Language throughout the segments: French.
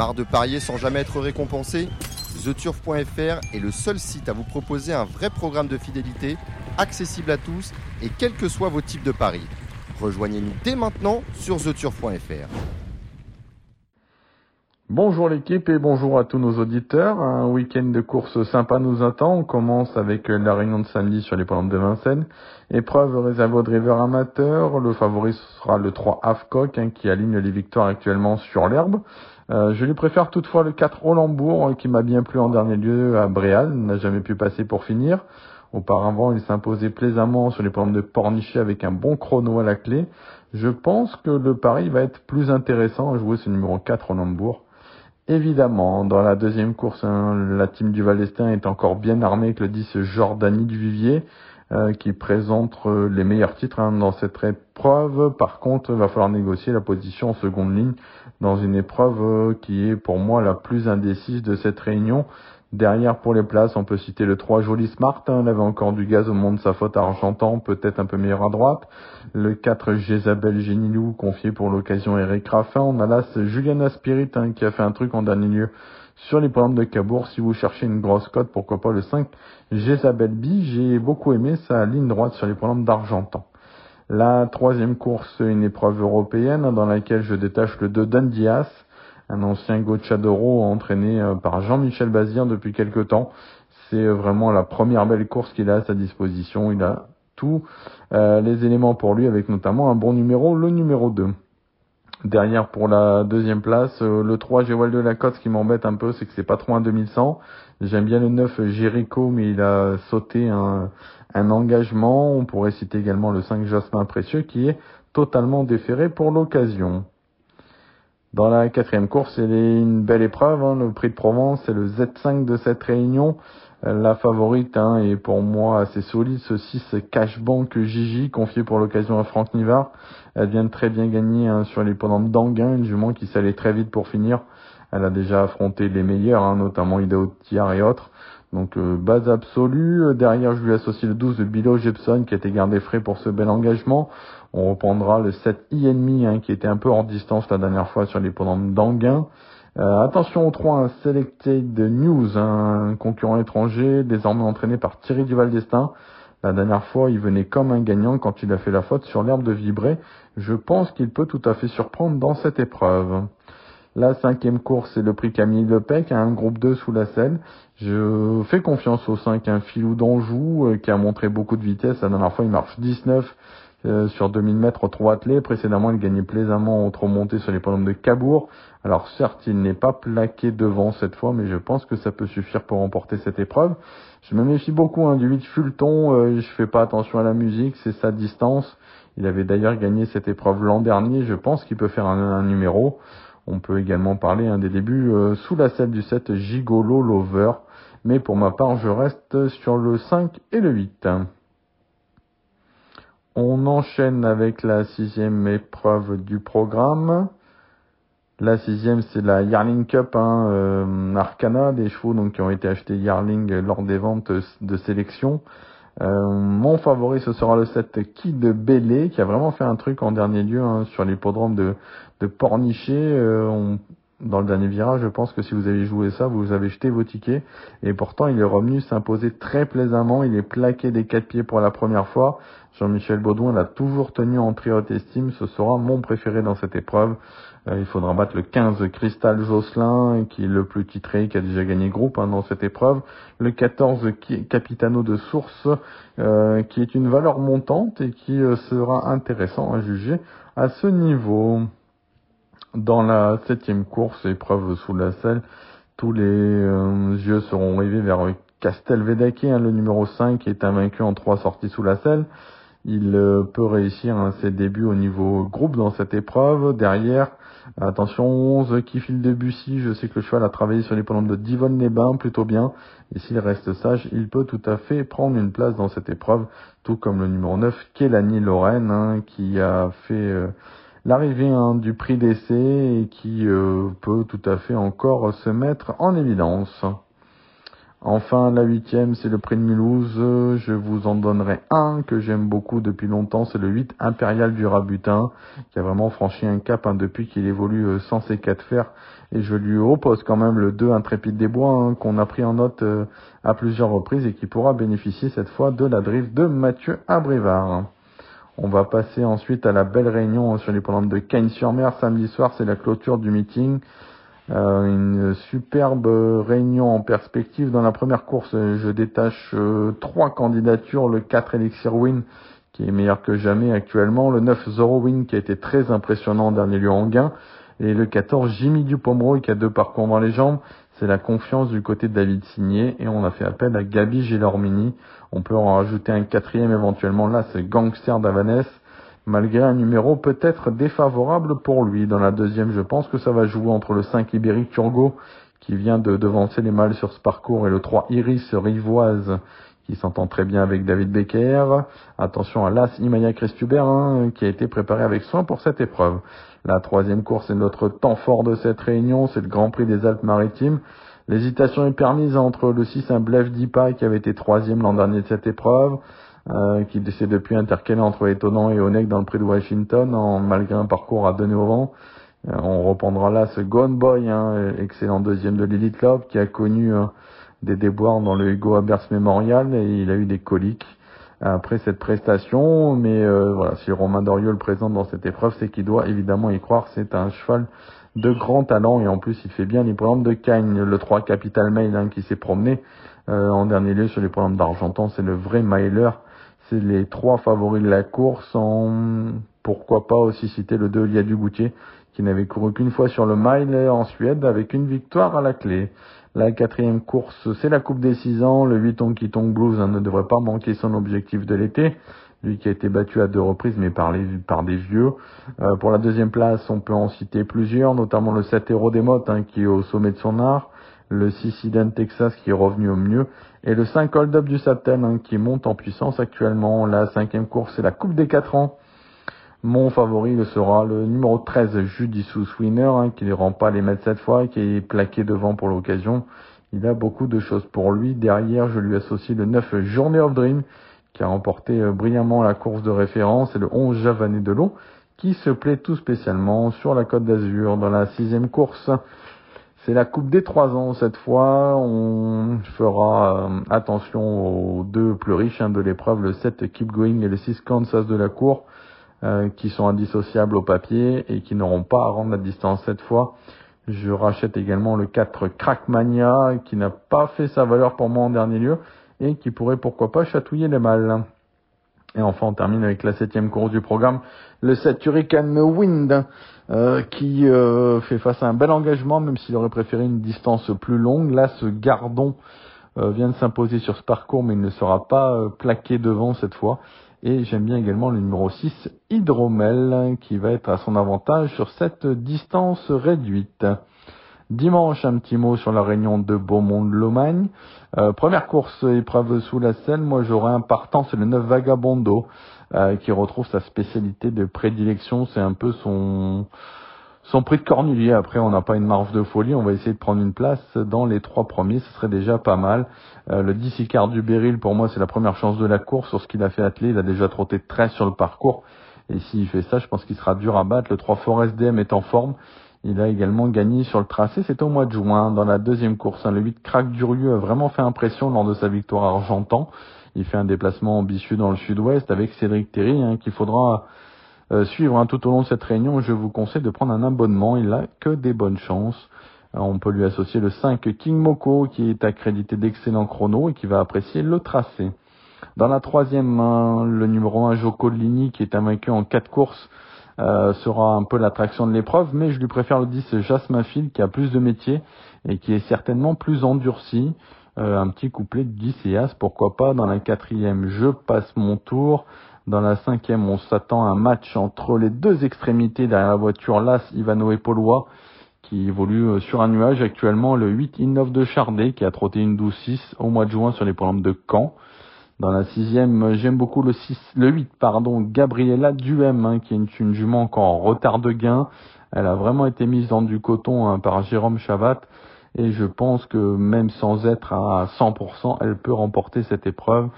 Marre de parier sans jamais être récompensé TheTurf.fr est le seul site à vous proposer un vrai programme de fidélité, accessible à tous et quels que soient vos types de paris. Rejoignez-nous dès maintenant sur TheTurf.fr. Bonjour l'équipe et bonjour à tous nos auditeurs. Un week-end de course sympa nous attend. On commence avec la réunion de samedi sur les pentes de Vincennes. Épreuve réservée aux drivers amateurs. Le favori sera le 3 Afcock hein, qui aligne les victoires actuellement sur l'herbe. Euh, je lui préfère toutefois le 4 Rolandbourg euh, qui m'a bien plu en dernier lieu à Bréal, n'a jamais pu passer pour finir. Auparavant, il s'imposait plaisamment sur les programmes de Pornichet avec un bon chrono à la clé. Je pense que le pari va être plus intéressant à jouer ce numéro 4 Rolandbourg. Évidemment, dans la deuxième course, hein, la team du Valestin est encore bien armée avec le 10 Jordanie du Vivier. Euh, qui présente euh, les meilleurs titres hein, dans cette épreuve. Par contre, il va falloir négocier la position en seconde ligne dans une épreuve euh, qui est pour moi la plus indécise de cette réunion. Derrière pour les places, on peut citer le 3 Joli Smart, hein, il avait encore du gaz au monde de sa faute à Argentan, peut-être un peu meilleur à droite. Le 4 Jezabel Génilou, confié pour l'occasion Eric Raffin. On a là Juliana Spirit hein, qui a fait un truc en dernier lieu sur les programmes de Cabourg. Si vous cherchez une grosse cote, pourquoi pas le 5 Jezabel B. J'ai beaucoup aimé sa ligne droite sur les programmes d'Argentan. La troisième course, une épreuve européenne dans laquelle je détache le 2 Dandias, un ancien Gauchadoro entraîné euh, par Jean-Michel Bazir depuis quelque temps. C'est euh, vraiment la première belle course qu'il a à sa disposition. Il a tous euh, les éléments pour lui avec notamment un bon numéro, le numéro 2. Derrière pour la deuxième place, le 3 Géwal de Lacoste ce qui m'embête un peu, c'est que c'est pas trop un 2100. J'aime bien le 9 Jericho, mais il a sauté un, un engagement. On pourrait citer également le 5 Jasmin Précieux qui est totalement déféré pour l'occasion. Dans la quatrième course, c'est une belle épreuve. Hein. Le prix de Provence, c'est le Z5 de cette réunion. La favorite hein, est pour moi assez solide. Ce 6 Cashbank Gigi, confié pour l'occasion à Franck Nivard. Elle vient de très bien gagner hein, sur les pendant d'Anguin, une jument qui s'allait très vite pour finir. Elle a déjà affronté les meilleurs, hein, notamment Idaho Tiar et autres. Donc euh, base absolue. Derrière, je lui associe le 12 de Bilo Jepson qui a été gardé frais pour ce bel engagement. On reprendra le 7 I hein, qui était un peu hors distance la dernière fois sur les pendant d'Anguin. Euh, attention au 3, un Selected News, un concurrent étranger, désormais entraîné par Thierry Duval d'Estaing. La dernière fois, il venait comme un gagnant quand il a fait la faute sur l'herbe de Vibray. Je pense qu'il peut tout à fait surprendre dans cette épreuve. La cinquième course, c'est le prix Camille Lepec, un groupe 2 sous la selle. Je fais confiance au 5, un filou d'Anjou, euh, qui a montré beaucoup de vitesse. La dernière fois, il marche 19 euh, sur 2000 mètres trop attelé. Précédemment, il gagnait plaisamment au trop monté sur les podiums de Cabourg. Alors certes, il n'est pas plaqué devant cette fois, mais je pense que ça peut suffire pour remporter cette épreuve. Je me méfie beaucoup hein, du 8 Fulton, euh, je fais pas attention à la musique, c'est sa distance. Il avait d'ailleurs gagné cette épreuve l'an dernier, je pense qu'il peut faire un, numéro. On peut également parler un des débuts euh, sous la selle du 7 Gigolo Lover. Mais pour ma part, je reste sur le 5 et le 8. On enchaîne avec la sixième épreuve du programme. La sixième, c'est la Yarling Cup hein, euh, Arcana, des chevaux qui ont été achetés Yarling lors des ventes de sélection. Euh, mon favori, ce sera le 7 Kid Bélé, qui a vraiment fait un truc en dernier lieu hein, sur l'hippodrome de, de Pornichet. Euh, dans le dernier virage, je pense que si vous avez joué ça, vous avez jeté vos tickets. Et pourtant, il est revenu s'imposer très plaisamment. Il est plaqué des quatre pieds pour la première fois. Jean-Michel Baudouin l'a toujours tenu en très haute estime. Ce sera mon préféré dans cette épreuve. Euh, il faudra battre le 15 Cristal Josselin, qui est le plus titré, qui a déjà gagné groupe hein, dans cette épreuve. Le 14 Capitano de Source, euh, qui est une valeur montante et qui sera intéressant à juger à ce niveau. Dans la septième course, épreuve sous la selle, tous les yeux seront rivés vers Castelvedaki, hein, le numéro 5, qui est invaincu en trois sorties sous la selle. Il peut réussir hein, ses débuts au niveau groupe dans cette épreuve. Derrière, Attention, 11 qui file de Bussy. Je sais que le cheval a travaillé sur les pendants de Divonne-les-Bains plutôt bien. Et s'il reste sage, il peut tout à fait prendre une place dans cette épreuve. Tout comme le numéro 9, Kelani Lorraine, hein, qui a fait euh, l'arrivée hein, du prix d'essai qui euh, peut tout à fait encore se mettre en évidence. Enfin, la huitième, c'est le prix de Mulhouse. Je vous en donnerai un que j'aime beaucoup depuis longtemps. C'est le 8 Impérial du Rabutin, qui a vraiment franchi un cap hein, depuis qu'il évolue euh, sans ses quatre fers. Et je lui oppose quand même le 2 Intrépide des Bois, hein, qu'on a pris en note euh, à plusieurs reprises et qui pourra bénéficier cette fois de la drift de Mathieu Abrivard. On va passer ensuite à la belle réunion sur les programmes de Cagnes-sur-Mer. Samedi soir, c'est la clôture du meeting. Euh, une superbe réunion en perspective. Dans la première course, je détache euh, trois candidatures. Le 4 Elixir Win, qui est meilleur que jamais actuellement. Le 9 Zoro Win, qui a été très impressionnant en dernier lieu en gain. Et le 14 Jimmy Dupomeroy, qui a deux parcours dans les jambes. C'est la confiance du côté de David Signé. Et on a fait appel à Gabi Gélormini. On peut en rajouter un quatrième éventuellement. Là, c'est Gangster d'Avanès malgré un numéro peut-être défavorable pour lui. Dans la deuxième, je pense que ça va jouer entre le 5 Ibérique Turgot, qui vient de devancer les mâles sur ce parcours, et le 3 Iris Rivoise, qui s'entend très bien avec David Becker. Attention à l'As Imaya Christuber, hein, qui a été préparé avec soin pour cette épreuve. La troisième course est notre temps fort de cette réunion, c'est le Grand Prix des Alpes-Maritimes. L'hésitation est permise entre le 6 un Blef Dipa qui avait été troisième l'an dernier de cette épreuve, euh, qui s'est depuis intercalé entre Étonnant et Onek dans le prix de Washington, en, malgré un parcours à donner au vent. Euh, on reprendra là ce Gone Boy, hein, excellent deuxième de l'Elite Club, qui a connu euh, des déboires dans le Hugo Abers Memorial et il a eu des coliques après cette prestation. Mais voilà, si Romain Doriol le présente dans cette épreuve, c'est qu'il doit évidemment y croire. C'est un cheval de grand talent et en plus il fait bien les programmes de Cagnes, le 3 Capital Mail hein, qui s'est promené en dernier lieu sur les programmes d'Argentan, c'est le vrai mailer c'est les trois favoris de la course. En... Pourquoi pas aussi citer le 2 Lia Goutier qui n'avait couru qu'une fois sur le mile en Suède avec une victoire à la clé. La quatrième course, c'est la Coupe des 6 ans. Le 8 Tongue Blues hein, ne devrait pas manquer son objectif de l'été. Lui qui a été battu à deux reprises, mais par, des vieux. Euh, pour la deuxième place, on peut en citer plusieurs, notamment le 7 Héros des Mottes, hein, qui est au sommet de son art le 6 Iden Texas qui est revenu au mieux, et le 5 Hold Up du Sapten hein, qui monte en puissance actuellement. La cinquième course, c'est la Coupe des 4 ans. Mon favori sera le numéro 13, Judicious Winner, hein, qui ne rend pas les mettre cette fois, qui est plaqué devant pour l'occasion. Il a beaucoup de choses pour lui. Derrière, je lui associe le 9 Journey of Dream, qui a remporté euh, brillamment la course de référence, et le 11 Javané de l'eau, qui se plaît tout spécialement sur la Côte d'Azur. Dans la sixième course, c'est la Coupe des trois ans cette fois. On fera euh, attention aux deux plus riches hein, de l'épreuve, le 7 Keep Going et le 6 Kansas de la cour, euh, qui sont indissociables au papier et qui n'auront pas à rendre la distance cette fois. Je rachète également le 4 Crackmania, qui n'a pas fait sa valeur pour moi en dernier lieu et qui pourrait pourquoi pas chatouiller les mâles. Et enfin, on termine avec la septième course du programme, le 7 Hurricane Wind, euh, qui euh, fait face à un bel engagement, même s'il aurait préféré une distance plus longue. Là, ce Gardon vient de s'imposer sur ce parcours, mais il ne sera pas plaqué devant cette fois. Et j'aime bien également le numéro 6, Hydromel, qui va être à son avantage sur cette distance réduite. Dimanche, un petit mot sur la réunion de Beaumont-de-Lomagne. Euh, première course épreuve sous la selle, moi j'aurais un partant, c'est le 9 Vagabondo, euh, qui retrouve sa spécialité de prédilection, c'est un peu son son prix de cornulier. Après, on n'a pas une marge de folie, on va essayer de prendre une place dans les trois premiers, ce serait déjà pas mal. Euh, le 10 Icard du Beryl, pour moi, c'est la première chance de la course. Sur ce qu'il a fait atteler, il a déjà trotté 13 sur le parcours. Et s'il fait ça, je pense qu'il sera dur à battre. Le 3 Forest DM est en forme. Il a également gagné sur le tracé, c'était au mois de juin, dans la deuxième course. Hein. Le 8 Crack Durieux a vraiment fait impression lors de sa victoire à Argentan. Il fait un déplacement ambitieux dans le sud-ouest avec Cédric Terry, hein, qu'il faudra euh, suivre hein, tout au long de cette réunion. Je vous conseille de prendre un abonnement, il n'a que des bonnes chances. on peut lui associer le 5 King Moko, qui est accrédité d'excellents chronos et qui va apprécier le tracé. Dans la troisième, le numéro 1 Joko Lini, qui est vaincu en quatre courses, euh, sera un peu l'attraction de l'épreuve, mais je lui préfère le 10 Jasmin Phil qui a plus de métier et qui est certainement plus endurci. Euh, un petit couplet de 10 et As, pourquoi pas. Dans la quatrième, je passe mon tour. Dans la cinquième, on s'attend à un match entre les deux extrémités derrière la voiture Las, Ivano et Paulois, qui évolue euh, sur un nuage actuellement. Le 8 Innov de Chardet, qui a trotté une 12-6 au mois de juin sur les programmes de Caen. Dans la sixième, j'aime beaucoup le 6, le 8, pardon, Duhem, hein, qui est une, jument encore en retard de gain. Elle a vraiment été mise dans du coton hein, par Jérôme Chavat. Et je pense que même sans être à 100%, elle peut remporter cette épreuve.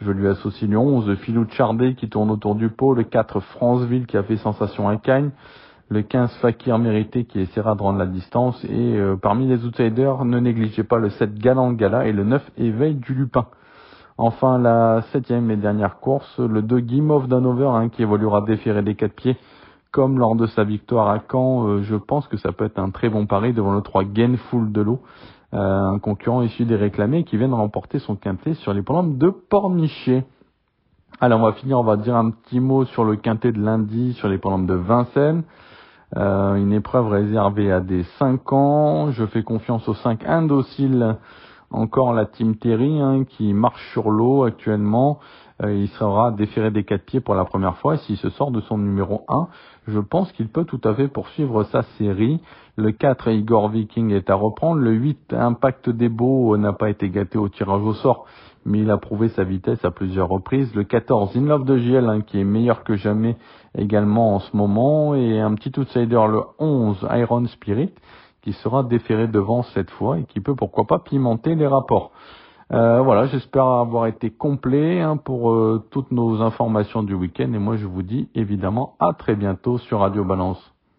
Je lui associe le 11, Philou Chardé qui tourne autour du pot, le 4, Franceville qui a fait sensation à Cagnes, le 15, Fakir Mérité qui essaiera de rendre la distance, et euh, parmi les outsiders, ne négligez pas le 7, Galant Gala, et le 9, Éveil du Lupin. Enfin, la septième et dernière course, le 2, Gimov d'Hanover, hein, qui évoluera déféré des quatre pieds, comme lors de sa victoire à Caen, euh, je pense que ça peut être un très bon pari devant le 3 Gainful de l'eau, un concurrent issu des réclamés qui vient de remporter son quintet sur les plantes de Pornichet. Alors on va finir, on va dire un petit mot sur le quintet de lundi sur les plantes de Vincennes. Euh, une épreuve réservée à des 5 ans. Je fais confiance aux 5 indociles. Encore la team Terry hein, qui marche sur l'eau actuellement. Euh, il sera déféré des quatre pieds pour la première fois s'il se sort de son numéro 1, je pense qu'il peut tout à fait poursuivre sa série. Le 4, Igor Viking est à reprendre. Le 8, Impact des Beaux n'a pas été gâté au tirage au sort, mais il a prouvé sa vitesse à plusieurs reprises. Le 14, In Love de GL, hein, qui est meilleur que jamais également en ce moment. Et un petit outsider, le 11, Iron Spirit, qui sera déféré devant cette fois et qui peut pourquoi pas pimenter les rapports. Euh, voilà, j'espère avoir été complet hein, pour euh, toutes nos informations du week-end et moi je vous dis évidemment à très bientôt sur Radio Balance.